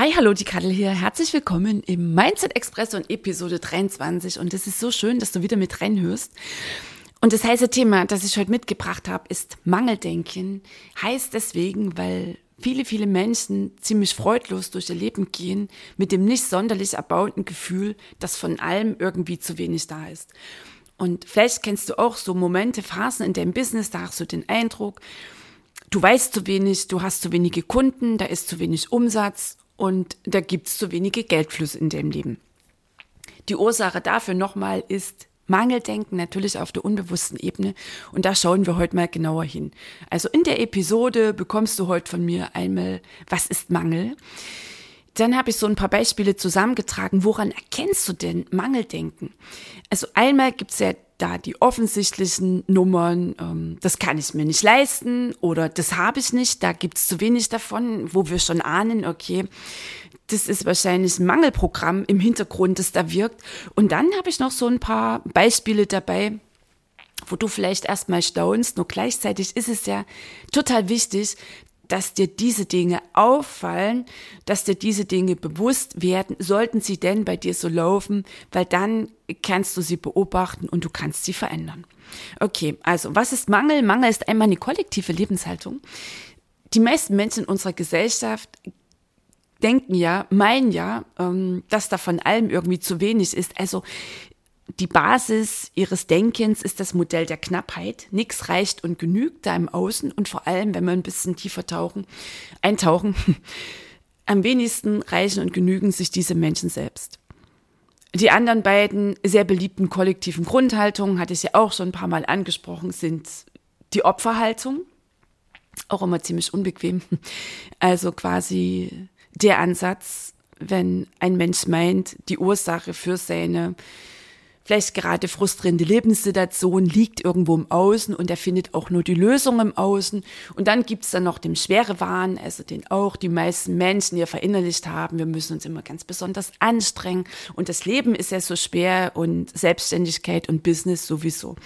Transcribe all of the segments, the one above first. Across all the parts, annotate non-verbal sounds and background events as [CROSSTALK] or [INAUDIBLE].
Hi, hallo, die Kadel hier. Herzlich willkommen im Mindset Express und Episode 23. Und es ist so schön, dass du wieder mit reinhörst. Und das heiße Thema, das ich heute mitgebracht habe, ist Mangeldenken. Heißt deswegen, weil viele, viele Menschen ziemlich freudlos durch ihr Leben gehen, mit dem nicht sonderlich erbauten Gefühl, dass von allem irgendwie zu wenig da ist. Und vielleicht kennst du auch so Momente, Phasen in deinem Business, da hast du den Eindruck, du weißt zu wenig, du hast zu wenige Kunden, da ist zu wenig Umsatz und da gibt es zu wenige Geldflüsse in dem Leben. Die Ursache dafür nochmal ist Mangeldenken natürlich auf der unbewussten Ebene und da schauen wir heute mal genauer hin. Also in der Episode bekommst du heute von mir einmal, was ist Mangel? Dann habe ich so ein paar Beispiele zusammengetragen. Woran erkennst du denn Mangeldenken? Also einmal gibt es ja da die offensichtlichen Nummern, ähm, das kann ich mir nicht leisten oder das habe ich nicht, da gibt es zu wenig davon, wo wir schon ahnen, okay, das ist wahrscheinlich ein Mangelprogramm im Hintergrund, das da wirkt. Und dann habe ich noch so ein paar Beispiele dabei, wo du vielleicht erstmal staunst, nur gleichzeitig ist es ja total wichtig, dass dir diese Dinge auffallen, dass dir diese Dinge bewusst werden, sollten sie denn bei dir so laufen, weil dann kannst du sie beobachten und du kannst sie verändern. Okay, also was ist Mangel? Mangel ist einmal eine kollektive Lebenshaltung. Die meisten Menschen in unserer Gesellschaft denken ja, meinen ja, ähm, dass da von allem irgendwie zu wenig ist. Also die Basis ihres Denkens ist das Modell der Knappheit. Nichts reicht und genügt da im Außen und vor allem, wenn wir ein bisschen tiefer tauchen, eintauchen, [LAUGHS] am wenigsten reichen und genügen sich diese Menschen selbst. Die anderen beiden sehr beliebten kollektiven Grundhaltungen, hatte ich ja auch schon ein paar Mal angesprochen, sind die Opferhaltung, auch immer ziemlich unbequem. [LAUGHS] Also quasi der Ansatz, wenn ein Mensch meint, die Ursache für seine vielleicht gerade frustrierende Lebenssituation liegt irgendwo im Außen und er findet auch nur die Lösung im Außen. Und dann gibt's dann noch den Schwerewahn, also den auch die meisten Menschen hier verinnerlicht haben. Wir müssen uns immer ganz besonders anstrengen und das Leben ist ja so schwer und Selbstständigkeit und Business sowieso.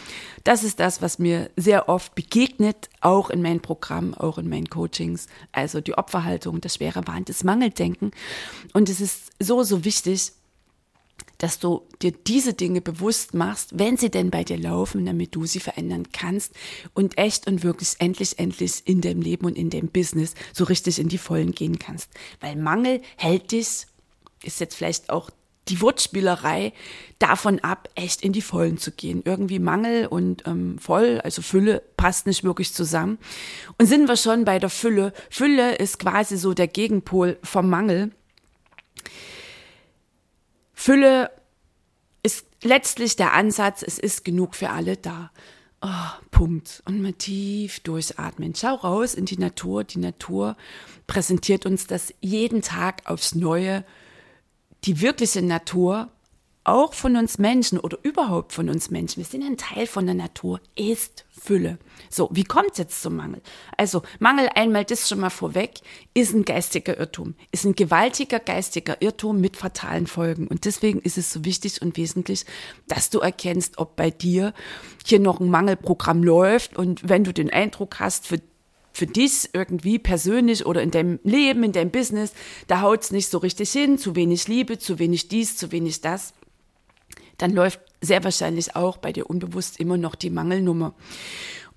Das ist das, was mir sehr oft begegnet, auch in meinen Programmen, auch in meinen Coachings. Also die Opferhaltung, das Schwerewahn, das Mangeldenken. Und es ist so, so wichtig, dass du dir diese Dinge bewusst machst, wenn sie denn bei dir laufen, damit du sie verändern kannst und echt und wirklich endlich, endlich in deinem Leben und in deinem Business so richtig in die Vollen gehen kannst. Weil Mangel hält dich, ist jetzt vielleicht auch die Wortspielerei davon ab, echt in die Vollen zu gehen. Irgendwie Mangel und ähm, voll, also Fülle passt nicht wirklich zusammen. Und sind wir schon bei der Fülle. Fülle ist quasi so der Gegenpol vom Mangel. Fülle ist letztlich der Ansatz, es ist genug für alle da. Oh, Punkt. Und mal tief durchatmen. Schau raus in die Natur. Die Natur präsentiert uns das jeden Tag aufs Neue. Die wirkliche Natur auch von uns Menschen oder überhaupt von uns Menschen, wir sind ein Teil von der Natur, ist Fülle. So, wie kommt es jetzt zum Mangel? Also, Mangel einmal das schon mal vorweg, ist ein geistiger Irrtum, ist ein gewaltiger geistiger Irrtum mit fatalen Folgen. Und deswegen ist es so wichtig und wesentlich, dass du erkennst, ob bei dir hier noch ein Mangelprogramm läuft und wenn du den Eindruck hast, für für dich irgendwie persönlich oder in deinem Leben, in deinem Business, da haut es nicht so richtig hin, zu wenig Liebe, zu wenig dies, zu wenig das, dann läuft sehr wahrscheinlich auch bei dir unbewusst immer noch die Mangelnummer.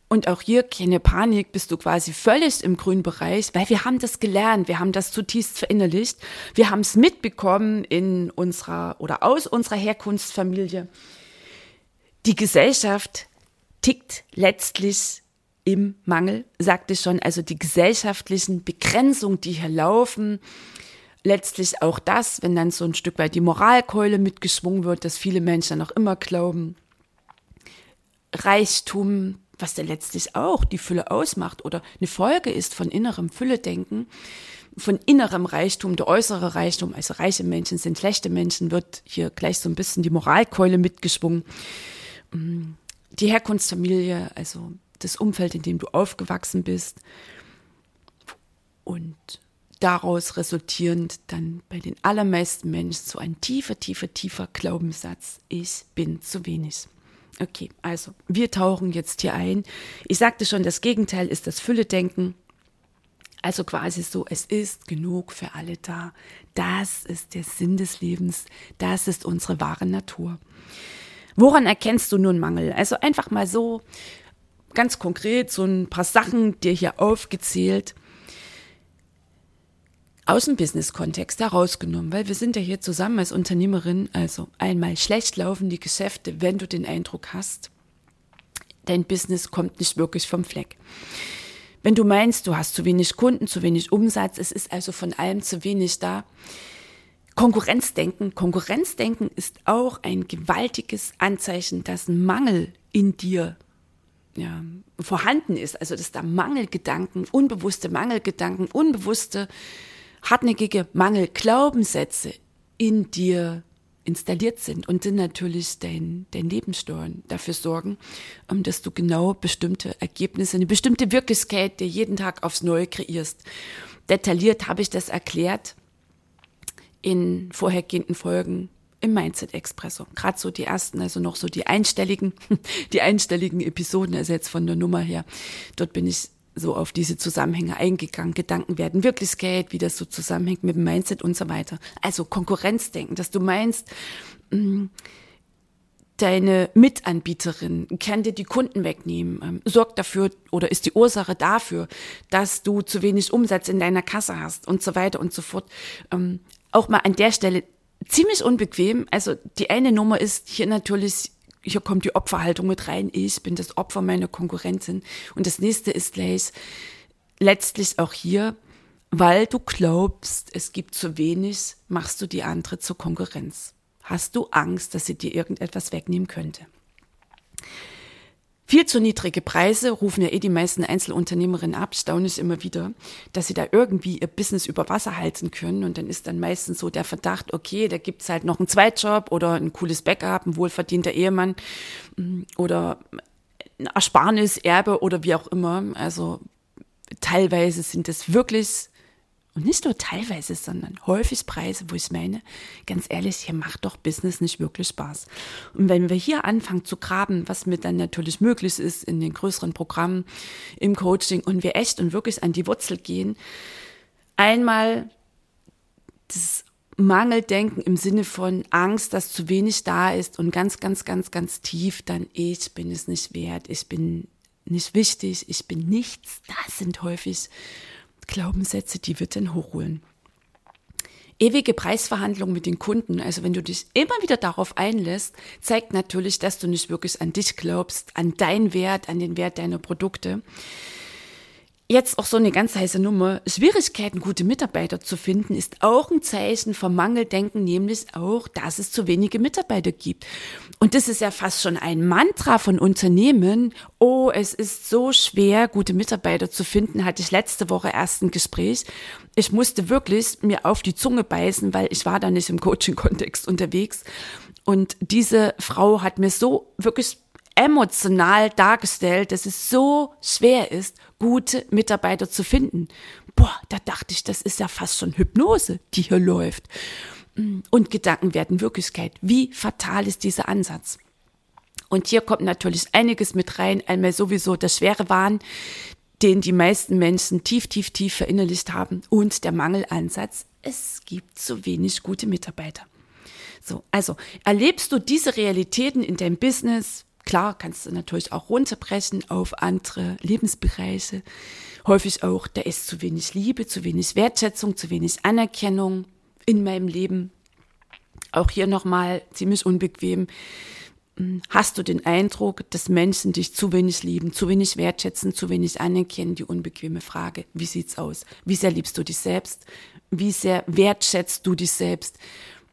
Und auch hier keine Panik, bist du quasi völlig im grünen Bereich, weil wir haben das gelernt, wir haben das zutiefst verinnerlicht, wir haben es mitbekommen in unserer oder aus unserer Herkunftsfamilie. Die Gesellschaft tickt letztlich im Mangel, sagte ich schon, also die gesellschaftlichen Begrenzungen, die hier laufen, letztlich auch das, wenn dann so ein Stück weit die Moralkeule mitgeschwungen wird, dass viele Menschen noch immer glauben, Reichtum, was ja letztlich auch die Fülle ausmacht oder eine Folge ist von innerem Fülle-Denken, von innerem Reichtum, der äußere Reichtum, also reiche Menschen sind schlechte Menschen, wird hier gleich so ein bisschen die Moralkeule mitgeschwungen. Mm, die Herkunftsfamilie, also das Umfeld, in dem du aufgewachsen bist und daraus resultierend dann bei den allermeisten Menschen so ein tiefer, tiefer, tiefer Glaubenssatz, ich bin zu wenig. Okay, also wir tauchen jetzt hier ein. Ich sagte schon, das Gegenteil ist das Fülle-Denken. Also quasi so, es ist genug für alle da. Das ist der Sinn des Lebens. Das ist unsere wahre Natur. Woran erkennst du nun Mangel? Also einfach mal so ganz konkret so ein paar Sachen dir hier aufgezählt aus dem Business-Kontext herausgenommen, weil wir sind ja hier zusammen als Unternehmerin, also einmal schlecht laufen die Geschäfte, wenn du den Eindruck hast, dein Business kommt nicht wirklich vom Fleck. Wenn du meinst, du hast zu wenig Kunden, zu wenig Umsatz, es ist also von allem zu wenig da. Konkurrenzdenken. Konkurrenzdenken ist auch ein gewaltiges Anzeichen, dass ein Mangel in dir ja, vorhanden ist. Also dass da Mangelgedanken, unbewusste Mangelgedanken, unbewusste hartnäckige Mangelglaubenssätze in dir installiert sind und sind natürlich dein, dein Lebenssteuern dafür sorgen, um, dass du genau bestimmte Ergebnisse, eine bestimmte Wirklichkeit dir jeden Tag aufs Neue kreierst. Detailliert habe ich das erklärt in vorhergehenden Folgen im Mindset Expresso. Gerade so die ersten, also noch so die einstelligen, [LAUGHS] die einstelligen Episoden, also jetzt von der Nummer her. Dort bin ich so auf diese Zusammenhänge eingegangen. Gedanken werden Wirklichkeit, wie das so zusammenhängt mit dem Mindset und so weiter. Also Konkurrenzdenken, dass du meinst, mm, deine Mitanbieterin kann dir die Kunden wegnehmen, ähm, sorgt dafür oder ist die Ursache dafür, dass du zu wenig Umsatz in deiner Kasse hast und so weiter und so fort. Ähm, auch mal an der Stelle ziemlich unbequem. Also die eine Nummer ist hier natürlich hier kommt die Opferhaltung mit rein. Ich bin das Opfer meiner Konkurrentin. Und das nächste ist gleich letztlich auch hier, weil du glaubst, es gibt zu wenig, machst du die andere zur Konkurrenz. Hast du Angst, dass sie dir irgendetwas wegnehmen könnte? Viel zu niedrige Preise rufen ja eh die meisten Einzelunternehmerinnen ab. Staune ich immer wieder, dass sie da irgendwie ihr Business über Wasser halten können. Und dann ist dann meistens so der Verdacht, okay, da gibt's halt noch einen Zweitjob oder ein cooles Backup, ein wohlverdienter Ehemann mm, oder ein Ersparnis, Erbe oder wie auch immer. Also teilweise sind es wirklich und nicht nur teilweise, sondern häufig Preise, wo ich meine, ganz ehrlich, hier macht doch Business nicht wirklich Spaß. Und wenn wir hier anfangen zu graben, was mir dann natürlich möglich ist in den größeren Programmen, im Coaching und wir echt und wirklich an die Wurzel gehen, einmal das Mangeldenken im Sinne von Angst, dass zu wenig da ist und ganz, ganz, ganz, ganz tief dann ich bin es nicht wert, ich bin nicht wichtig, ich bin nichts. Das sind häufig Glaubenssätze, die wir denn hochholen. Ewige Preisverhandlungen mit den Kunden, also wenn du dich immer wieder darauf einlässt, zeigt natürlich, dass du nicht wirklich an dich glaubst, an deinen Wert, an den Wert deiner Produkte. Jetzt auch so eine ganz heiße Nummer. Schwierigkeiten, gute Mitarbeiter zu finden, ist auch ein Zeichen vom Mangeldenken, nämlich auch, dass es zu wenige Mitarbeiter gibt. Und das ist ja fast schon ein Mantra von Unternehmen. Oh, es ist so schwer, gute Mitarbeiter zu finden, hatte ich letzte Woche erst ein Gespräch. Ich musste wirklich mir auf die Zunge beißen, weil ich war da nicht im Coaching-Kontext unterwegs. Und diese Frau hat mir so wirklich emotional dargestellt, dass es so schwer ist, gute Mitarbeiter zu finden. Boah, da dachte ich, das ist ja fast schon Hypnose, die hier läuft. Und Gedanken werden Wirklichkeit. Wie fatal ist dieser Ansatz? Und hier kommt natürlich einiges mit rein. Einmal sowieso der schwere Wahn, den die meisten Menschen tief, tief, tief verinnerlicht haben. Und der Mangelansatz. Es gibt zu wenig gute Mitarbeiter. So, also erlebst du diese Realitäten in deinem Business? Klar, kannst du natürlich auch runterbrechen auf andere Lebensbereiche. Häufig auch, da ist zu wenig Liebe, zu wenig Wertschätzung, zu wenig Anerkennung in meinem Leben. Auch hier nochmal ziemlich unbequem. Hm, hast du den Eindruck, dass Menschen dich zu wenig lieben, zu wenig wertschätzen, zu wenig anerkennen? Die unbequeme Frage. Wie sieht's aus? Wie sehr liebst du dich selbst? Wie sehr wertschätzt du dich selbst?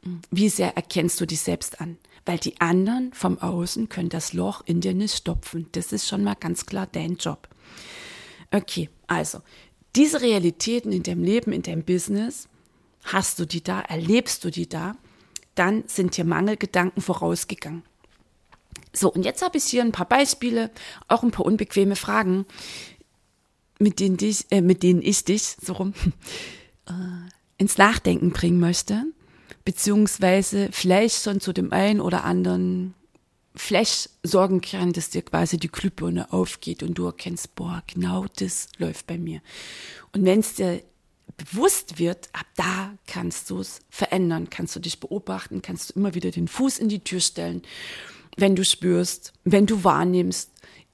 Hm, wie sehr erkennst du dich selbst an? Weil die anderen vom Außen können das Loch in dir nicht stopfen. Das ist schon mal ganz klar dein Job. Okay, also diese Realitäten in deinem Leben, in deinem Business, hast du die da, erlebst du die da, dann sind dir Mangelgedanken vorausgegangen. So, und jetzt habe ich hier ein paar Beispiele, auch ein paar unbequeme Fragen, mit denen, dich, äh, mit denen ich dich so rum [LAUGHS] äh, ins Nachdenken bringen möchte, beziehungsweise vielleicht schon zu dem einen oder anderen Flash sorgen kann, dass dir quasi die Glühbirne aufgeht und du erkennst, boah, genau das läuft bei mir. Und wenn es dir bewusst wird, ab da kannst du es verändern, kannst du dich beobachten, kannst du immer wieder den Fuß in die Tür stellen, wenn du spürst, wenn du wahrnimmst,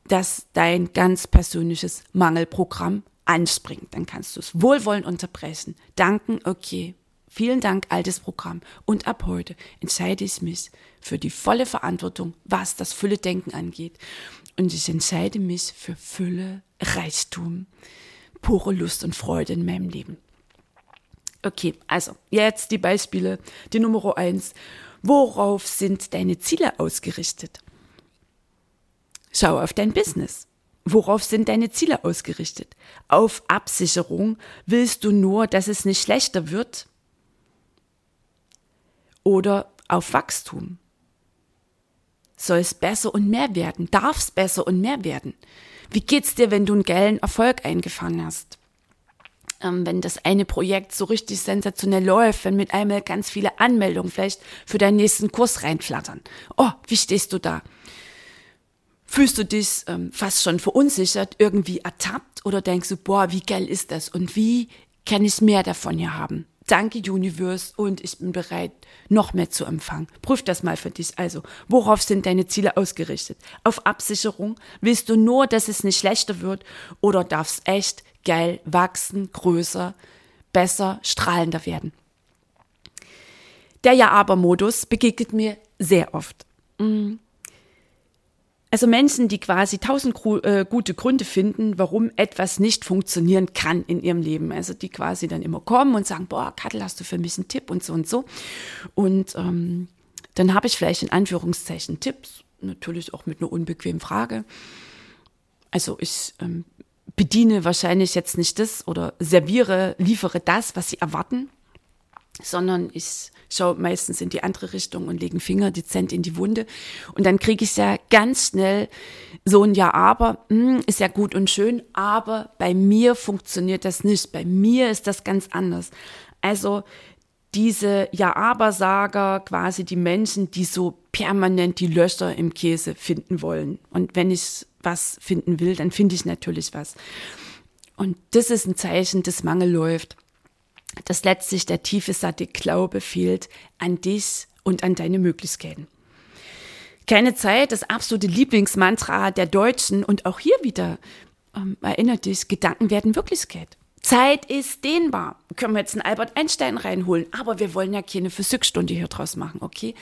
dass dein ganz persönliches Mangelprogramm anspringt. Dann kannst du es wohlwollend unterbrechen, danken, okay, vielen Dank, altes Programm. Und ab heute entscheide ich mich für die volle Verantwortung, was das Fülle-Denken angeht. Und ich entscheide mich für Fülle, Reichtum, pure Lust und Freude in meinem Leben. Okay, also jetzt die Beispiele. Die Nummer eins. Worauf sind deine Ziele ausgerichtet? Schau auf dein Business. Worauf sind deine Ziele ausgerichtet? Auf Absicherung willst du nur, dass es nicht schlechter wird? Oder auf Wachstum? Soll es besser und mehr werden? Darf es besser und mehr werden? Wie geht's dir, wenn du einen geilen Erfolg eingefahren hast? Ähm, wenn das eine Projekt so richtig sensationell läuft, wenn mit einmal ganz viele Anmeldungen vielleicht für deinen nächsten Kurs reinflattern. Oh, wie stehst du da? Fühlst du dich ähm, fast schon verunsichert, irgendwie ertappt oder denkst du, boah, wie geil ist das und wie kann ich mehr davon hier haben? Danke Universe und ich bin bereit, noch mehr zu empfangen. Prüf das mal für dich. Also, worauf sind deine Ziele ausgerichtet? Auf Absicherung? Willst du nur, dass es nicht schlechter wird oder darf es echt geil wachsen, größer, besser, strahlender werden? Der Ja-Aber-Modus begegnet mir sehr oft. Mm. Also Menschen, die quasi tausend äh, gute Gründe finden, warum etwas nicht funktionieren kann in ihrem Leben. Also die quasi dann immer kommen und sagen, boah, Kattel, hast du für mich einen Tipp und so und so. Und ähm, dann habe ich vielleicht in Anführungszeichen Tipps, natürlich auch mit einer unbequemen Frage. Also ich ähm, bediene wahrscheinlich jetzt nicht das oder serviere, liefere das, was sie erwarten, sondern ich schaue meistens in die andere Richtung und lege Finger dezent in die Wunde. Und dann kriege ich ja ganz schnell so ein Ja, aber mh, hm, ist ja gut und schön, aber bei mir funktioniert das nicht. Bei mir ist das ganz anders. Also diese Ja-Aber-Sager, quasi die Menschen, die so permanent die Löcher im Käse finden wollen. Und wenn ich was finden will, dann finde ich natürlich was. Und das ist ein Zeichen, dass Mangel läuft dass letztlich der tiefe, satte Glaube fehlt an dich und an deine Möglichkeiten. Keine Zeit, das absolute Lieblingsmantra der Deutschen und auch hier wieder, ähm, erinnert dich, Gedanken werden Wirklichkeit. Zeit ist dehnbar. Können wir jetzt einen Albert Einstein reinholen, aber wir wollen ja keine Physikstunde hier draus machen, okay?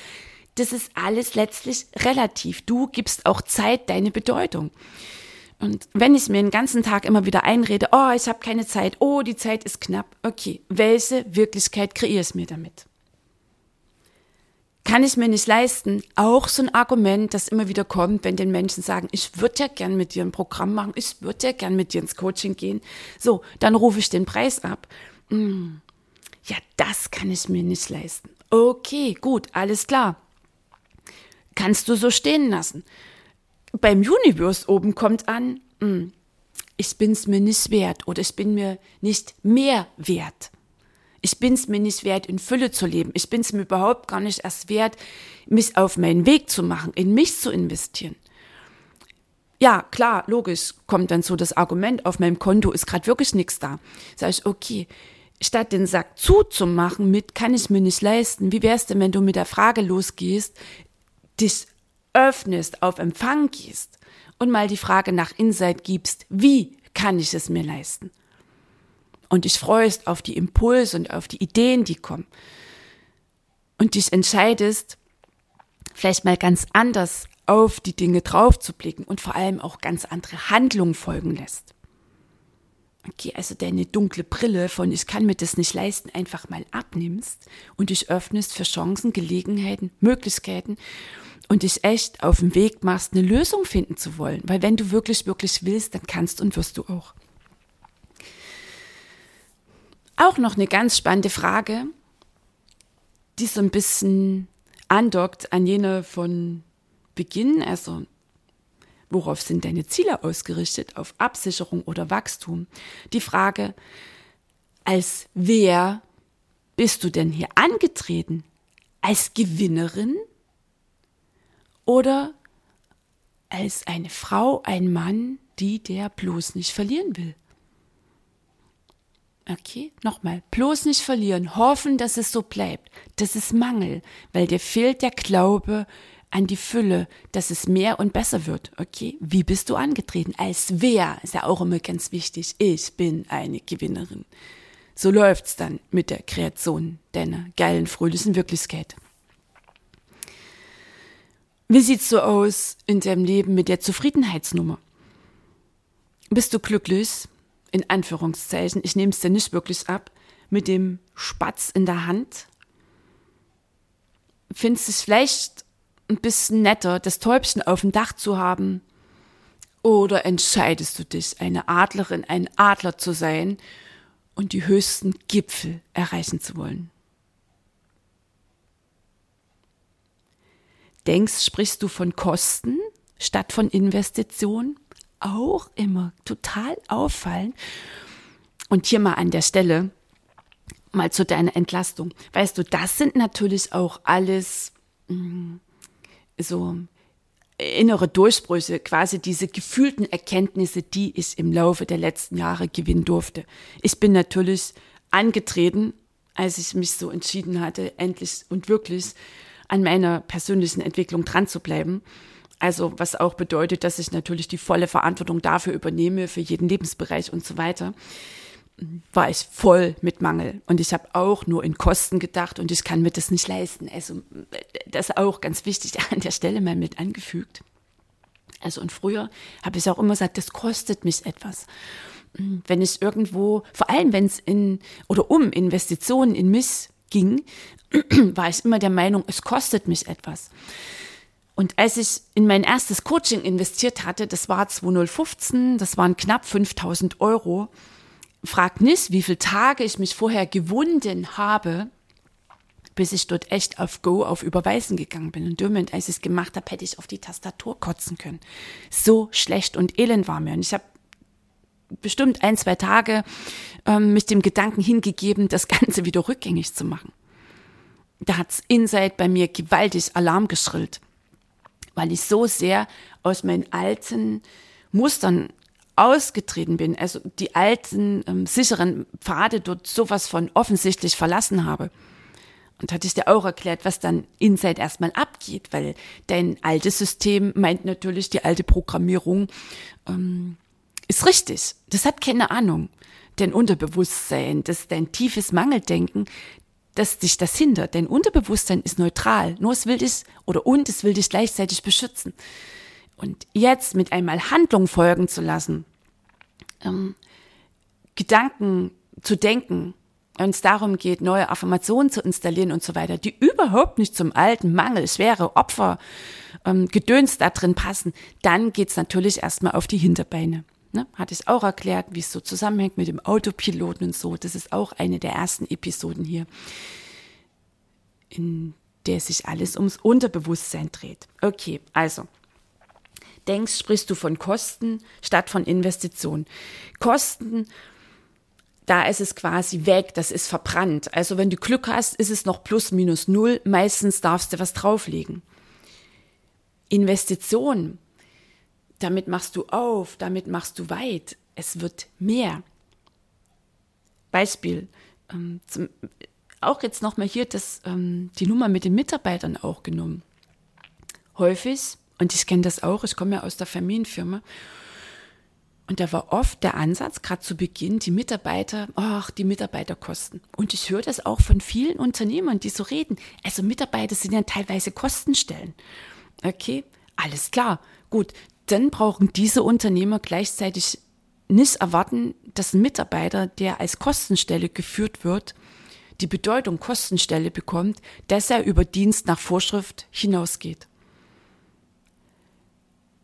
Das ist alles letztlich relativ. Du gibst auch Zeit deine Bedeutung. Und wenn ich mir den ganzen Tag immer wieder einrede, oh, ich habe keine Zeit, oh, die Zeit ist knapp, okay, welche Wirklichkeit kreiere ich mir damit? Kann ich mir nicht leisten, auch so ein Argument, das immer wieder kommt, wenn den Menschen sagen, ich würde ja gern mit dir ein Programm machen, ich würde ja gern mit dir ins Coaching gehen. So, dann rufe ich den Preis ab. Hm, ja, das kann ich mir nicht leisten. Okay, gut, alles klar. Kannst du so stehen lassen beim Universe oben kommt an, hm, ich bin's mir nicht wert oder ich bin mir nicht mehr wert. Ich bin's mir nicht wert, in Fülle zu leben. Ich bin's mir überhaupt gar nicht erst wert, mich auf meinen Weg zu machen, in mich zu investieren. Ja, klar, logisch, kommt dann so das Argument, auf meinem Konto ist gerade wirklich nichts da. Sag ich, okay, statt den Sack zuzumachen mit, kann ich mir nicht leisten, wie wär's denn, wenn du mit der Frage losgehst, dich öffnest, auf Empfang gehst und mal die Frage nach Insight gibst, wie kann ich es mir leisten? Und dich freust auf die Impulse und auf die Ideen, die kommen. Und dich entscheidest, vielleicht mal ganz anders auf die Dinge drauf zu blicken und vor allem auch ganz andere Handlungen folgen lässt. okay, also deine dunkle Brille von ich kann mir das nicht leisten, einfach mal abnimmst und dich öffnest für Chancen, Gelegenheiten, Möglichkeiten und dich echt auf den Weg machst, eine Lösung finden zu wollen. Weil wenn du wirklich, wirklich willst, dann kannst und wirst du auch. Auch noch eine ganz spannende Frage, die so ein bisschen andockt an jene von Beginn, also worauf sind deine Ziele ausgerichtet, auf Absicherung oder Wachstum? Die Frage, als wer bist du denn hier angetreten? Als Gewinnerin oder als eine Frau, ein Mann, die der bloß nicht verlieren will? Okay, nochmal, bloß nicht verlieren, hoffen, dass es so bleibt. Das ist Mangel, weil dir fehlt der Glaube an die Fülle, dass es mehr und besser wird. Okay, wie bist du angetreten? Als wer? Ist ja auch immer ganz wichtig. Ich bin eine Gewinnerin. So läuft's dann mit der Kreation deiner geilen, fröhlichen Wirklichkeit. Wie sieht's so aus in deinem Leben mit der Zufriedenheitsnummer? Bist du glücklich? in Anführungszeichen, ich nehme es dir nicht wirklich ab, mit dem Spatz in der Hand, findest es vielleicht ein bisschen netter, das Täubchen auf dem Dach zu haben? Oder entscheidest du dich, eine Adlerin, ein Adler zu sein und die höchsten Gipfel erreichen zu wollen? Denkst, sprichst du von Kosten statt von Investitionen? auch immer total auffallen. Und hier mal an der Stelle mal zu deiner Entlastung. Weißt du, das sind natürlich auch alles mh, mm, so innere Durchbrüche, quasi diese gefühlten Erkenntnisse, die ich im Laufe der letzten Jahre gewinnen durfte. Ich bin natürlich angetreten, als ich mich so entschieden hatte, endlich und wirklich an meiner persönlichen Entwicklung dran zu bleiben. Also was auch bedeutet, dass ich natürlich die volle Verantwortung dafür übernehme, für jeden Lebensbereich und so weiter, war ich voll mit Mangel. Und ich habe auch nur in Kosten gedacht und ich kann mir das nicht leisten. Also das auch ganz wichtig [LAUGHS] an der Stelle mal mit angefügt. Also und früher habe ich auch immer gesagt, das kostet mich etwas. Wenn ich irgendwo, vor allem wenn es in oder um Investitionen in mich ging, [CLEARS THROAT] war ich immer der Meinung, es kostet mich etwas. Und als ich in mein erstes Coaching investiert hatte, das war 2015, das waren knapp 5000 Euro, frag nicht, wie viele Tage ich mich vorher gewunden habe, bis ich dort echt auf Go, auf Überweisen gegangen bin. Und Moment, als ich es gemacht habe, hätte ich auf die Tastatur kotzen können. So schlecht und elend war mir. Und ich habe bestimmt ein, zwei Tage ähm, mich dem Gedanken hingegeben, das Ganze wieder rückgängig zu machen. Da hat's Inside bei mir gewaltig Alarm geschrillt weil ich so sehr aus meinen alten Mustern ausgetreten bin, also die alten ähm, sicheren Pfade dort sowas von offensichtlich verlassen habe. Und hatte ich dir auch erklärt, was dann inside erstmal abgeht, weil dein altes System meint natürlich, die alte Programmierung ähm, ist richtig. Das hat keine Ahnung. Dein Unterbewusstsein, das dein tiefes Mangeldenken, dass dich das hindert. Dein Unterbewusstsein ist neutral. Nur es will dich oder und es will dich gleichzeitig beschützen. Und jetzt mit einmal Handlung folgen zu lassen, ähm, Gedanken zu denken, wenn es darum geht, neue Affirmationen zu installieren und so weiter, die überhaupt nicht zum alten Mangel, schwere Opfer, ähm, Gedöns da drin passen, dann geht's natürlich erstmal auf die Hinterbeine. Ne? Hatte ich auch erklärt, wie es so zusammenhängt mit dem Autopiloten und so. Das ist auch eine der ersten Episoden hier, in der sich alles ums Unterbewusstsein dreht. Okay, also. Denkst, sprichst du von Kosten statt von Investitionen. Kosten, da ist es quasi weg, das ist verbrannt. Also wenn du Glück hast, ist es noch plus minus null. Meistens darfst du was drauflegen. Investitionen, damit machst du auf, damit machst du weit. Es wird mehr. Beispiel, ähm, zum, auch jetzt nochmal hier das, ähm, die Nummer mit den Mitarbeitern auch genommen. Häufig, und ich kenne das auch, ich komme ja aus der Familienfirma, und da war oft der Ansatz, gerade zu Beginn, die Mitarbeiter, ach, die Mitarbeiterkosten. Und ich höre das auch von vielen Unternehmern, die so reden. Also Mitarbeiter sind ja teilweise Kostenstellen. Okay, alles klar. Gut, dann brauchen diese Unternehmer gleichzeitig nicht erwarten, dass ein Mitarbeiter, der als Kostenstelle geführt wird, die Bedeutung Kostenstelle bekommt, dass er über Dienst nach Vorschrift hinausgeht.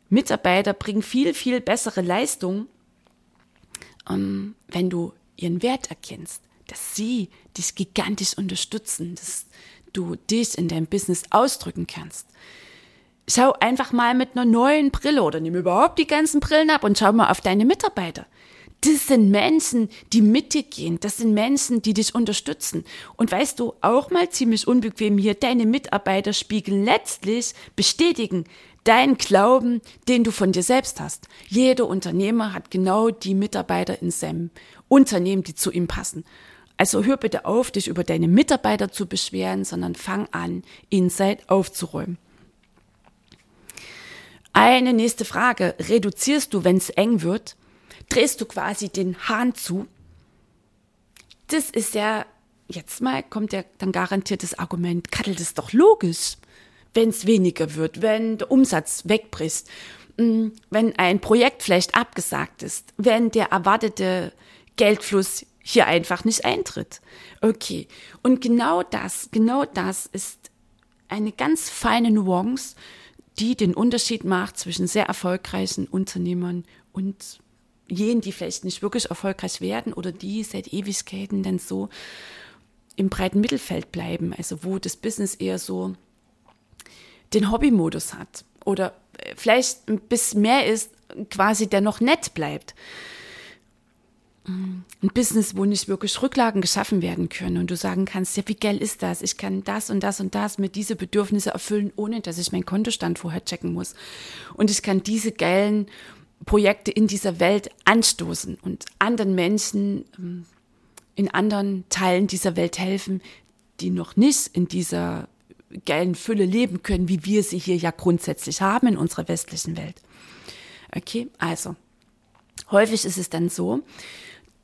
Mitarbeiter bringen viel, viel bessere Leistung, ähm, wenn du ihren Wert erkennst, dass sie dich gigantisch unterstützen, dass du dich in deinem Business ausdrücken kannst. Schau einfach mal mit einer neuen Brille oder nimm überhaupt die ganzen Brillen ab und schau mal auf deine Mitarbeiter. Das sind Menschen, die mit dir gehen. Das sind Menschen, die dich unterstützen. Und weißt du, auch mal ziemlich unbequem hier, deine Mitarbeiter spiegeln letztlich, bestätigen dein Glauben, den du von dir selbst hast. Jeder Unternehmer hat genau die Mitarbeiter in seinem Unternehmen, die zu ihm passen. Also hör bitte auf, dich über deine Mitarbeiter zu beschweren, sondern fang an, Inside aufzuräumen. Eine nächste Frage. Reduzierst du, wenn es eng wird? Drehst du quasi den Hahn zu? Das ist ja, jetzt mal kommt ja dann garantiert das Argument, Kattel, das ist doch logisch, wenn es weniger wird, wenn der Umsatz wegbricht, mm, wenn ein Projekt vielleicht abgesagt ist, wenn der erwartete Geldfluss hier einfach nicht eintritt. Okay. Und genau das, genau das ist eine ganz feine Nuance, die den Unterschied macht zwischen sehr erfolgreichen Unternehmern und jenen, die vielleicht nicht wirklich erfolgreich werden oder die seit Ewigkeiten dann so im breiten Mittelfeld bleiben, also wo das Business eher so den Hobbymodus hat oder äh, vielleicht ein bisschen mehr ist, quasi der noch nett bleibt ein Business, wo nicht wirklich Rücklagen geschaffen werden können und du sagen kannst, ja, wie geil ist das? Ich kann das und das und das mit diese Bedürfnisse erfüllen, ohne dass ich meinen Kontostand vorher checken muss. Und ich kann diese geilen Projekte in dieser Welt anstoßen und anderen Menschen ähm, in anderen Teilen dieser Welt helfen, die noch nicht in dieser geilen Fülle leben können, wie wir sie hier ja grundsätzlich haben in unserer westlichen Welt. Okay, also häufig ist es dann so,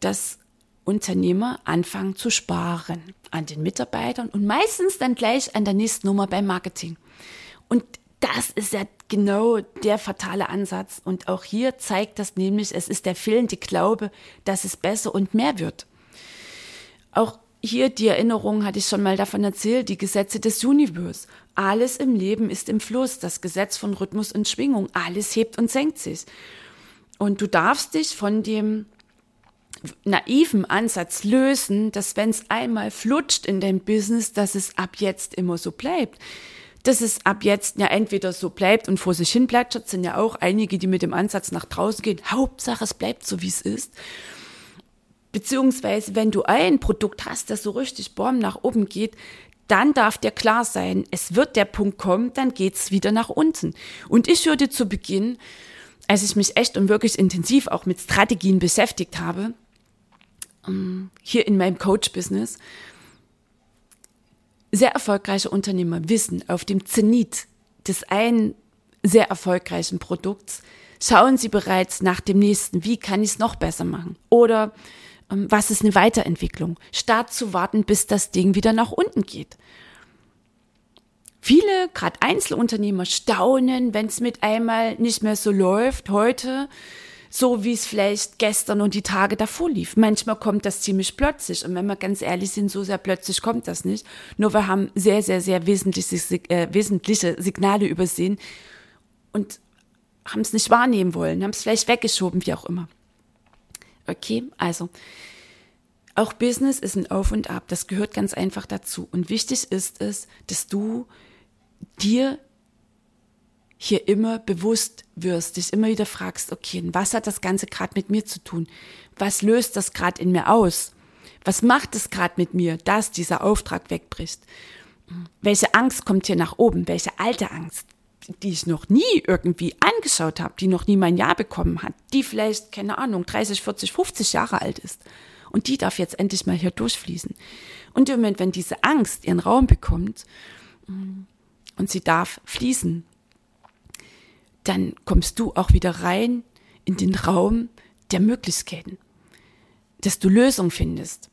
dass Unternehmer anfangen zu sparen an den Mitarbeitern und meistens dann gleich an der nächsten Nummer beim Marketing. Und das ist ja genau der fatale Ansatz. Und auch hier zeigt das nämlich, es ist der fehlende Glaube, dass es besser und mehr wird. Auch hier die Erinnerung hatte ich schon mal davon erzählt, die Gesetze des Universe. Alles im Leben ist im Fluss, das Gesetz von Rhythmus und Schwingung. Alles hebt und senkt sich. Und du darfst dich von dem naiven Ansatz lösen, dass wenn es einmal flutscht in dem Business, dass es ab jetzt immer so bleibt. Dass es ab jetzt ja entweder so bleibt und vor sich hin plätschert, sind ja auch einige, die mit dem Ansatz nach draußen gehen. Hauptsache, es bleibt so, wie es ist. Beziehungsweise, wenn du ein Produkt hast, das so richtig Baum nach oben geht, dann darf dir klar sein, es wird der Punkt kommen, dann geht's wieder nach unten. Und ich würde zu Beginn, als ich mich echt und wirklich intensiv auch mit Strategien beschäftigt habe, ähm, hier in meinem Coach-Business, sehr erfolgreiche Unternehmer wissen, auf dem Zenit des einen sehr erfolgreichen Produkts schauen sie bereits nach dem nächsten, wie kann ich es noch besser machen? Oder ähm, was ist eine Weiterentwicklung? Statt zu warten, bis das Ding wieder nach unten geht. Viele, gerade Einzelunternehmer, staunen, wenn es mit einmal nicht mehr so läuft. Heute so wie es vielleicht gestern und die Tage davor lief. Manchmal kommt das ziemlich plötzlich und wenn wir ganz ehrlich sind, so sehr plötzlich kommt das nicht. Nur wir haben sehr, sehr, sehr wesentliche, äh, wesentliche Signale übersehen und haben es nicht wahrnehmen wollen, haben es vielleicht weggeschoben, wie auch immer. Okay, also auch Business ist ein Auf und Ab, das gehört ganz einfach dazu. Und wichtig ist es, dass du dir hier immer bewusst wirst, dich immer wieder fragst, okay, was hat das Ganze gerade mit mir zu tun? Was löst das gerade in mir aus? Was macht es gerade mit mir, dass dieser Auftrag wegbricht? Welche Angst kommt hier nach oben? Welche alte Angst, die ich noch nie irgendwie angeschaut habe, die noch nie mein Ja bekommen hat, die vielleicht, keine Ahnung, 30, 40, 50 Jahre alt ist. Und die darf jetzt endlich mal hier durchfließen. Und im Moment, wenn diese Angst ihren Raum bekommt und sie darf fließen, dann kommst du auch wieder rein in den Raum der Möglichkeiten, dass du Lösungen findest,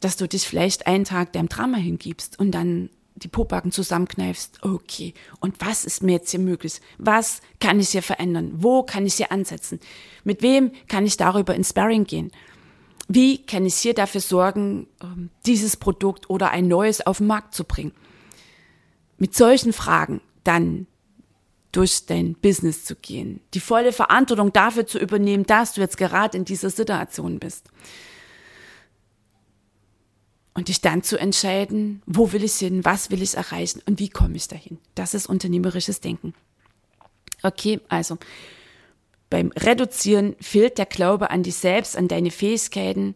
dass du dich vielleicht einen Tag deinem Drama hingibst und dann die Pobacken zusammenkneifst. Okay, und was ist mir jetzt hier möglich? Was kann ich hier verändern? Wo kann ich hier ansetzen? Mit wem kann ich darüber ins Sparring gehen? Wie kann ich hier dafür sorgen, ähm, dieses Produkt oder ein neues auf den Markt zu bringen? Mit solchen Fragen dann durch dein Business zu gehen, die volle Verantwortung dafür zu übernehmen, dass du jetzt gerade in dieser Situation bist. Und dich dann zu entscheiden, wo will ich hin, was will ich erreichen und wie komme ich dahin. Das ist unternehmerisches Denken. Okay, also beim Reduzieren fehlt der Glaube an dich selbst, an deine Fähigkeiten.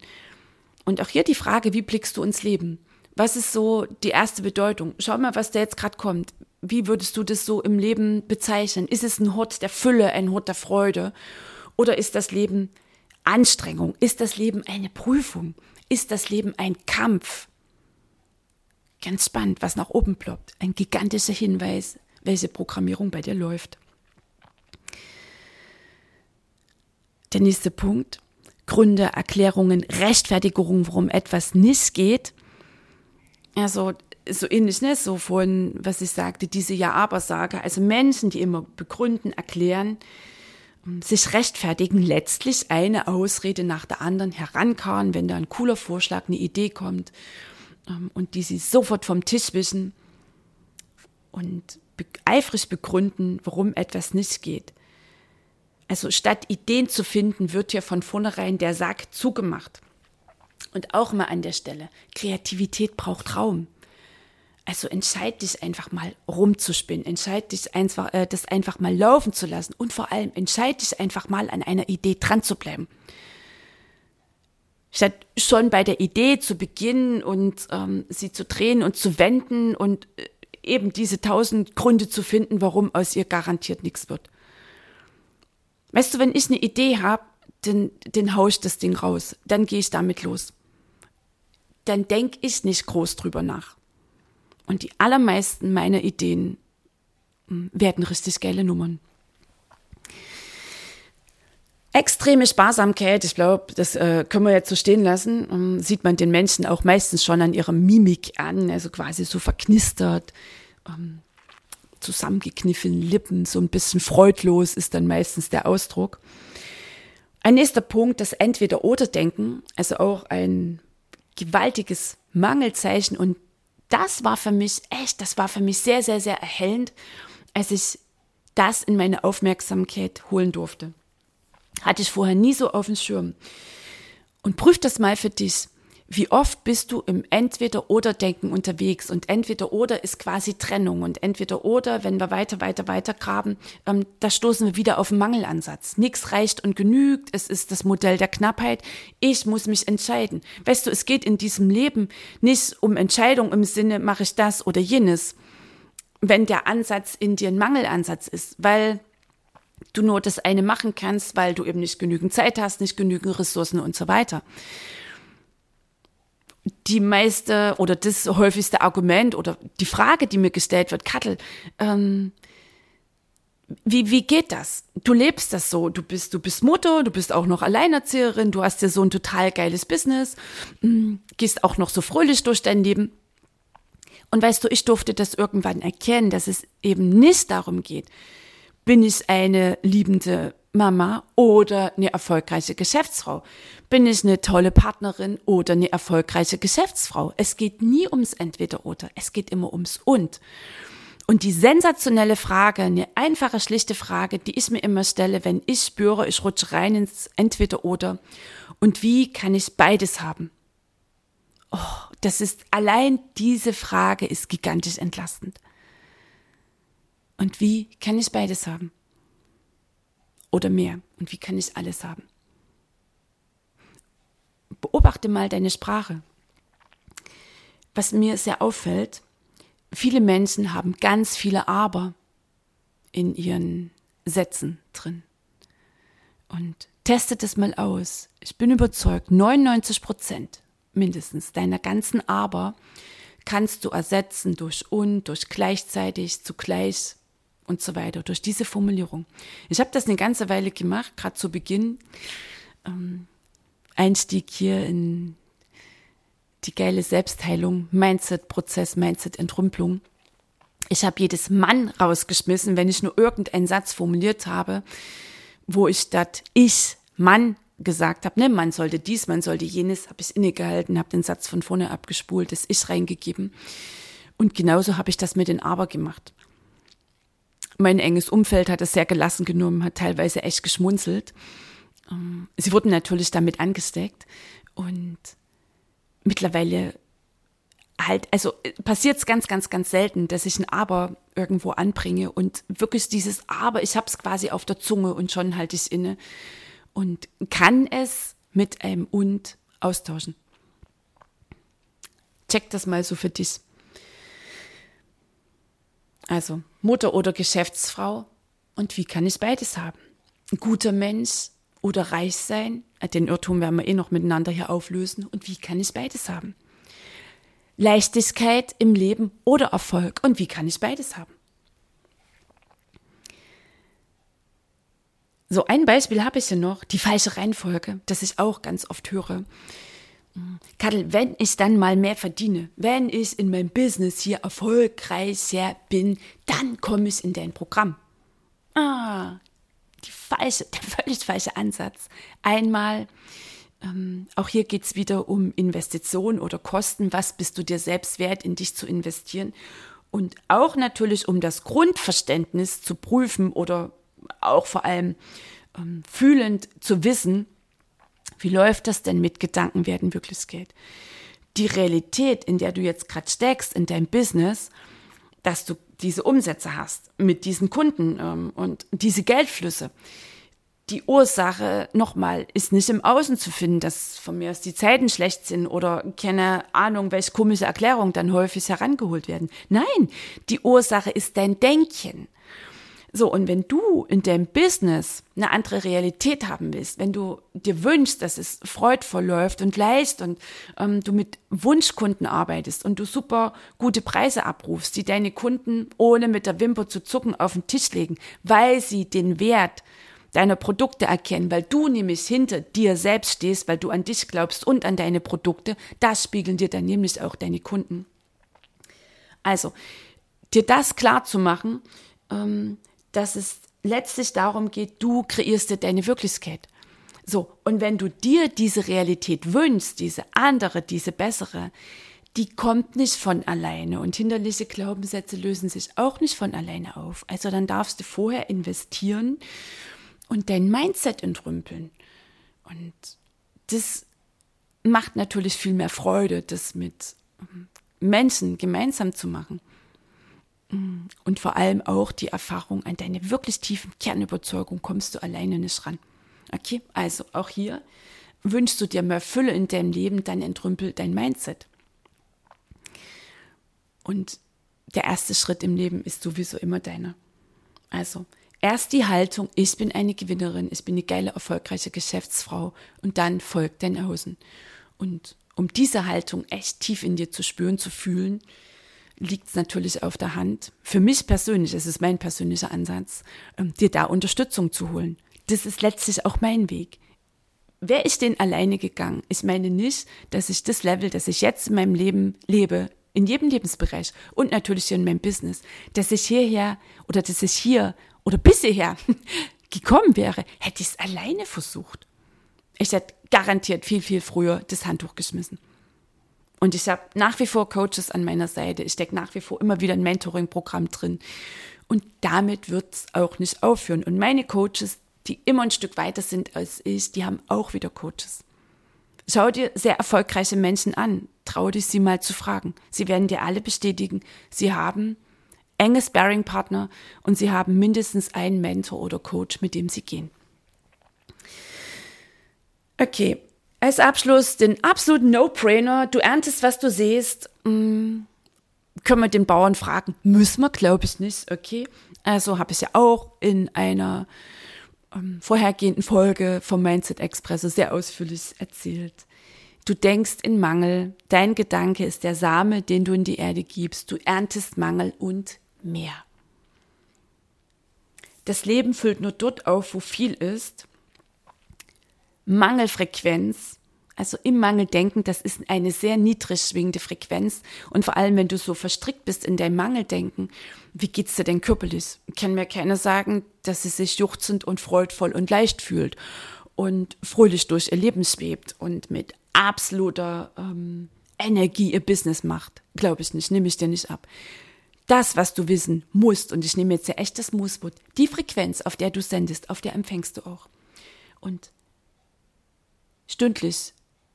Und auch hier die Frage, wie blickst du ins Leben? Was ist so die erste Bedeutung? Schau mal, was da jetzt gerade kommt. Wie würdest du das so im Leben bezeichnen? Ist es ein Hort der Fülle, ein Hort der Freude? Oder ist das Leben Anstrengung? Ist das Leben eine Prüfung? Ist das Leben ein Kampf? Ganz spannend, was nach oben ploppt. Ein gigantischer Hinweis, welche Programmierung bei dir läuft. Der nächste Punkt. Gründe, Erklärungen, Rechtfertigungen, warum etwas nicht geht. Also so ähnlich, ne? so von, was ich sagte, diese Ja-Aber-Sage. Also Menschen, die immer begründen, erklären, ähm, sich rechtfertigen, letztlich eine Ausrede nach der anderen herankarren, wenn da ein cooler Vorschlag, eine Idee kommt ähm, und die sie sofort vom Tisch wischen und eifrig begründen, warum etwas nicht geht. Also statt Ideen zu finden, wird hier von vornherein der Sack zugemacht. Und auch mal an der Stelle, Kreativität braucht Raum. Also entscheid dich einfach mal rumzuspinnen, entscheid dich einfach, äh, das einfach mal laufen zu lassen und vor allem entscheid dich einfach mal an einer Idee dran zu bleiben. Statt schon bei der Idee zu beginnen und ähm, sie zu drehen und zu wenden und äh, eben diese tausend Gründe zu finden, warum aus ihr garantiert nichts wird. Weißt du, wenn ich eine Idee habe, dann, dann haue ich das Ding raus. Dann gehe ich damit los. Dann denke ich nicht groß drüber nach. Und die allermeisten meiner Ideen hm, werden richtig geile Nummern. Extreme Sparsamkeit, ich glaube, das äh, können wir jetzt so stehen lassen, um, ähm, sieht man den Menschen auch meistens schon an ihrer Mimik an, also quasi so verknistert. Ähm, zusammengekniffenen Lippen, so ein bisschen freudlos ist dann meistens der Ausdruck. Ein nächster Punkt, das Entweder-Oder-Denken, also auch ein gewaltiges Mangelzeichen und das war für mich echt, das war für mich sehr, sehr, sehr erhellend, als ich das in meine Aufmerksamkeit holen durfte. Hatte ich vorher nie so auf dem Schirm. Und prüf das mal für dich. Wie oft bist du im Entweder-Oder-Denken unterwegs? Und Entweder-Oder ist quasi Trennung. Und Entweder-Oder, wenn wir weiter, weiter, weiter graben, ähm, da stoßen wir wieder auf einen Mangelansatz. Nichts reicht und genügt. Es ist das Modell der Knappheit. Ich muss mich entscheiden. Weißt du, es geht in diesem Leben nicht um Entscheidung im Sinne, mache ich das oder jenes. Wenn der Ansatz in dir ein Mangelansatz ist, weil du nur das eine machen kannst, weil du eben nicht genügend Zeit hast, nicht genügend Ressourcen und so weiter die meiste oder das häufigste Argument oder die Frage, die mir gestellt wird, Kattel, ähm, wie, wie geht das? Du lebst das so. Du bist, du bist Mutter, du bist auch noch Alleinerzieherin, du hast ja so ein total geiles Business, mm, gehst auch noch so fröhlich durch dein Leben. Und weißt du, ich durfte das irgendwann erkennen, dass es eben nicht darum geht, bin ich eine liebende Mama oder eine erfolgreiche Geschäftsfrau? Bin ich eine tolle Partnerin oder eine erfolgreiche Geschäftsfrau? Es geht nie ums Entweder-Oder, es geht immer ums Und. Und die sensationelle Frage, eine einfache, schlichte Frage, die ich mir immer stelle, wenn ich spüre, ich rutsche rein ins Entweder-Oder. Und wie kann ich beides haben? Oh, das ist, allein diese Frage ist gigantisch entlastend. Und wie kann ich beides haben? oder mehr? Und wie kann ich alles haben? Beobachte mal deine Sprache. Was mir sehr auffällt, viele Menschen haben ganz viele Aber in ihren Sätzen drin. Und testet es mal aus. Ich bin überzeugt, 99 Prozent mindestens deiner ganzen Aber kannst du ersetzen durch und, durch gleichzeitig, zugleich, und so weiter, durch diese Formulierung. Ich habe das eine ganze Weile gemacht, gerade zu Beginn. Ähm, Einstieg hier in die geile Selbstheilung, Mindset-Prozess, Mindset-Entrümpelung. Ich habe jedes Mann rausgeschmissen, wenn ich nur irgendeinen Satz formuliert habe, wo ich statt ich Mann gesagt habe, ne, man sollte dies, man sollte jenes, habe ich innegehalten, habe den Satz von vorne abgespult, das Ich reingegeben. Und genauso habe ich das mit den Aber gemacht. Mein enges Umfeld hat es sehr gelassen genommen, hat teilweise echt geschmunzelt. Ähm, sie wurden natürlich damit angesteckt und mittlerweile halt, also äh, passiert es ganz, ganz, ganz selten, dass ich ein Aber irgendwo anbringe und wirklich dieses Aber, ich habe es quasi auf der Zunge und schon halte ich es inne und kann es mit einem Und austauschen. Check das mal so für dich. Also Mutter oder Geschäftsfrau und wie kann ich beides haben? Ein guter Mensch oder reich sein? Den Irrtum werden wir eh noch miteinander hier auflösen. Und wie kann ich beides haben? Leichtigkeit im Leben oder Erfolg. Und wie kann ich beides haben? So, ein Beispiel habe ich hier noch, die falsche Reihenfolge, das ich auch ganz oft höre. Kadel, wenn ich dann mal mehr verdiene, wenn ich in meinem Business hier erfolgreicher bin, dann komme ich in dein Programm. Ah, die falsche, [LAUGHS] der völlig falsche Ansatz. Einmal, ähm, auch hier geht es wieder um Investition oder Kosten. Was bist du dir selbst wert, in dich zu investieren? Und auch natürlich um das Grundverständnis zu prüfen oder auch vor allem ähm, fühlend zu wissen, wie läuft das denn mit Gedanken werden Wirklichkeit? Die Realität, in der du jetzt gerade steckst, in deinem Business, dass du diese Umsätze hast mit diesen Kunden ähm, und diese Geldflüsse. Die Ursache, nochmal, ist nicht im Außen zu finden, dass von mir aus die Zeiten schlecht sind oder keine Ahnung, welche komische Erklärungen dann häufig herangeholt werden. Nein, die Ursache ist dein Denken. So, und wenn du in deinem Business eine andere Realität haben willst, wenn du dir wünschst, dass es freudvoll läuft und leicht und ähm, du mit Wunschkunden arbeitest und du super gute Preise abrufst, die deine Kunden ohne mit der Wimper zu zucken auf den Tisch legen, weil sie den Wert deiner Produkte erkennen, weil du nämlich hinter dir selbst stehst, weil du an dich glaubst und an deine Produkte, das spiegeln dir dann nämlich auch deine Kunden. Also, dir das klar zu machen, ähm, dass es letztlich darum geht, du kreierst dir deine Wirklichkeit. So, und wenn du dir diese Realität wünschst, diese andere, diese bessere, die kommt nicht von alleine und hinderliche Glaubenssätze lösen sich auch nicht von alleine auf. Also dann darfst du vorher investieren und dein Mindset entrümpeln. Und das macht natürlich viel mehr Freude, das mit Menschen gemeinsam zu machen. Und vor allem auch die Erfahrung an deine wirklich tiefen Kernüberzeugung kommst du alleine nicht ran. Okay, also auch hier wünschst du dir mehr Fülle in deinem Leben, dann entrümpel dein Mindset. Und der erste Schritt im Leben ist sowieso immer deiner. Also erst die Haltung, ich bin eine Gewinnerin, ich bin eine geile, erfolgreiche Geschäftsfrau und dann folgt dein Außen. Und um diese Haltung echt tief in dir zu spüren, zu fühlen, liegt es natürlich auf der Hand, für mich persönlich, es ist mein persönlicher Ansatz, ähm, dir da Unterstützung zu holen. Das ist letztlich auch mein Weg. Wäre ich den alleine gegangen? Ich meine nicht, dass ich das Level, das ich jetzt in meinem Leben lebe, in jedem Lebensbereich und natürlich hier in meinem Business, dass ich hierher oder dass ich hier oder bisher [LAUGHS] gekommen wäre, hätte ich es alleine versucht. Ich hätte garantiert viel, viel früher das Handtuch geschmissen. Und ich habe nach wie vor Coaches an meiner Seite. Ich stecke nach wie vor immer wieder ein Mentoring-Programm drin. Und damit wird es auch nicht aufhören. Und meine Coaches, die immer ein Stück weiter sind als ich, die haben auch wieder Coaches. Schau dir sehr erfolgreiche Menschen an. Trau dich, sie mal zu fragen. Sie werden dir alle bestätigen, sie haben enge Sparring-Partner und sie haben mindestens einen Mentor oder Coach, mit dem sie gehen. Okay, als Abschluss den absoluten No-Brainer. Du erntest, was du siehst. Hm, können wir den Bauern fragen? Müssen wir, glaube ich nicht. Okay. Also habe ich ja auch in einer ähm, vorhergehenden Folge vom Mindset Express sehr ausführlich erzählt. Du denkst in Mangel. Dein Gedanke ist der Same, den du in die Erde gibst. Du erntest Mangel und mehr. Das Leben füllt nur dort auf, wo viel ist Mangelfrequenz, Also im Mangeldenken, das ist eine sehr niedrig schwingende Frequenz. Und vor allem, wenn du so verstrickt bist in deinem Mangeldenken, wie geht's dir denn körperlich? Kann mir keiner sagen, dass sie sich juchzend und freudvoll und leicht fühlt und fröhlich durch ihr Leben schwebt und mit absoluter ähm, Energie ihr Business macht. Glaube ich nicht, nehme ich dir nicht ab. Das, was du wissen musst, und ich nehme jetzt ja echt das Mußwort, die Frequenz, auf der du sendest, auf der empfängst du auch. Und stündlich,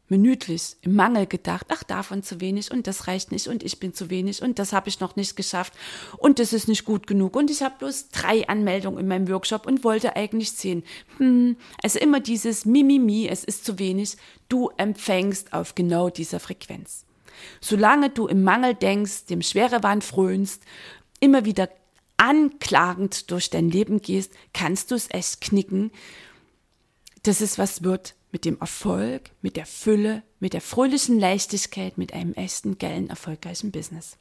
minütlich im Mangel gedacht, ach davon zu wenig und das reicht nicht und ich bin zu wenig und das habe ich noch nicht geschafft und das ist nicht gut genug und ich habe bloß drei Anmeldungen in meinem Workshop und wollte eigentlich zehn. Hm, also immer dieses Mimimi, es ist zu wenig, du empfängst auf genau dieser Frequenz. Solange du im Mangel denkst, dem Schwerewahn frönst, immer wieder anklagend durch dein Leben gehst, kannst du es echt knicken, dass es was wird mit dem Erfolg, mit der Fülle, mit der fröhlichen Leichtigkeit, mit einem echten, geilen, erfolgreichen Business.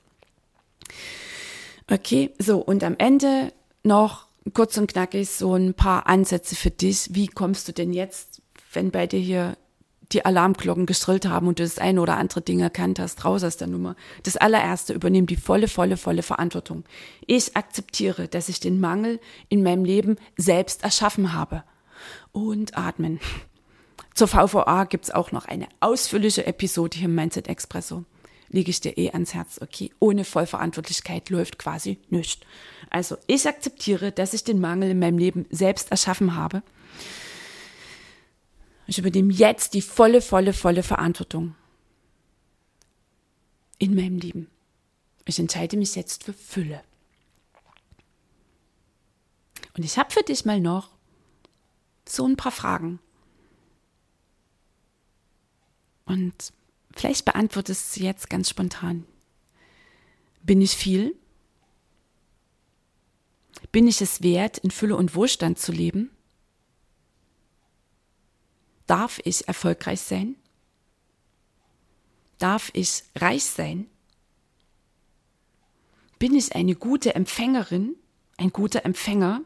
Okay, so und am Ende noch kurz und knackig so ein paar Ansätze für dich. Wie kommst du denn jetzt, wenn bei dir hier die Alarmglocken geschrillt haben und du das eine oder andere Ding erkannt hast, raus aus der Nummer. Das allererste, übernimm die volle, volle, volle Verantwortung. Ich akzeptiere, dass ich den Mangel in meinem Leben selbst erschaffen habe. Und atmen. Zur VVA gibt's auch noch eine ausführliche Episode hier im Mindset Expresso. Lege ich dir eh ans Herz, okay? Ohne Vollverantwortlichkeit läuft quasi nichts. Also ich akzeptiere, dass ich den Mangel in meinem Leben selbst erschaffen habe. Ich übernehme jetzt die volle, volle, volle Verantwortung in meinem Leben. Ich entscheide mich jetzt für Fülle. Und ich habe für dich mal noch so ein paar Fragen. Und vielleicht beantwortest du jetzt ganz spontan. Bin ich viel? Bin ich es wert, in Fülle und Wohlstand zu leben? Darf ich erfolgreich sein? Darf ich reich sein? Bin ich eine gute Empfängerin, ein guter Empfänger?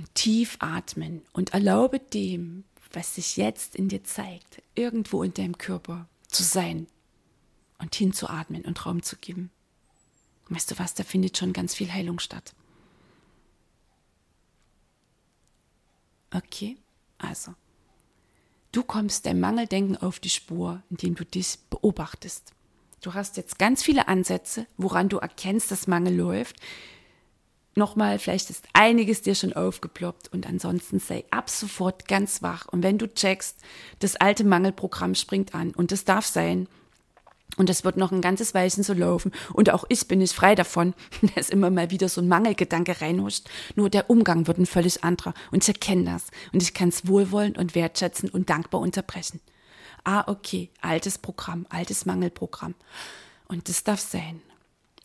Und tief atmen und erlaube dem, was sich jetzt in dir zeigt, irgendwo in deinem Körper zu sein und hinzuatmen und Raum zu geben. Weißt du was, da findet schon ganz viel Heilung statt. Okay, also, du kommst deinem Mangeldenken auf die Spur, indem du dich beobachtest. Du hast jetzt ganz viele Ansätze, woran du erkennst, dass Mangel läuft. Nochmal, vielleicht ist einiges dir schon aufgeploppt und ansonsten sei ab sofort ganz wach. Und wenn du checkst, das alte Mangelprogramm springt an und es darf sein, und das wird noch ein ganzes Weilchen so laufen. Und auch ich bin nicht frei davon, [LAUGHS] dass immer mal wieder so ein Mangelgedanke reinhuscht. Nur der Umgang wird ein völlig anderer. Und ich erkenne das. Und ich kann es wohlwollend und wertschätzen und dankbar unterbrechen. Ah, okay, altes Programm, altes Mangelprogramm. Und das darf sein.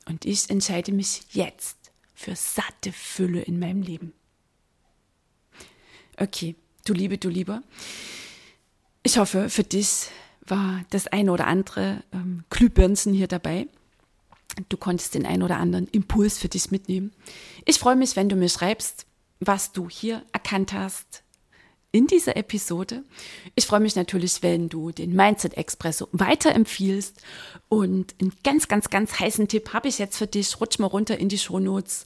Und ich entscheide mich jetzt für satte Fülle in meinem Leben. Okay, du Liebe, du Lieber. Ich hoffe, für dich war das ein oder andere ähm, hier dabei. Du konntest den ein oder anderen Impuls für dich mitnehmen. Ich freue mich, wenn du mir schreibst, was du hier erkannt hast in dieser Episode. Ich freue mich natürlich, wenn du den Mindset Expresso weiterempfiehlst. Und einen ganz, ganz, ganz heißen Tipp habe ich jetzt für dich. Rutsch mal runter in die Shownotes.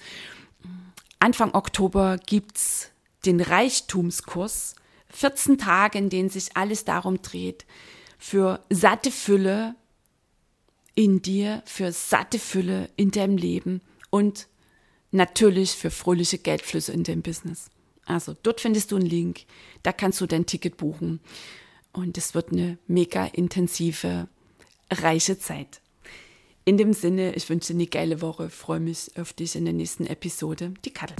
Anfang Oktober gibt's den Reichtumskurs. 14 Tage, in denen sich alles darum dreht, für satte Fülle in dir, für satte Fülle in deinem Leben und natürlich für fröhliche Geldflüsse in deinem Business. Also dort findest du einen Link, da kannst du dein Ticket buchen und es wird eine mega intensive, reiche Zeit. In dem Sinne, ich wünsche dir eine geile Woche, freue mich auf dich in der nächsten Episode. Die Kattel.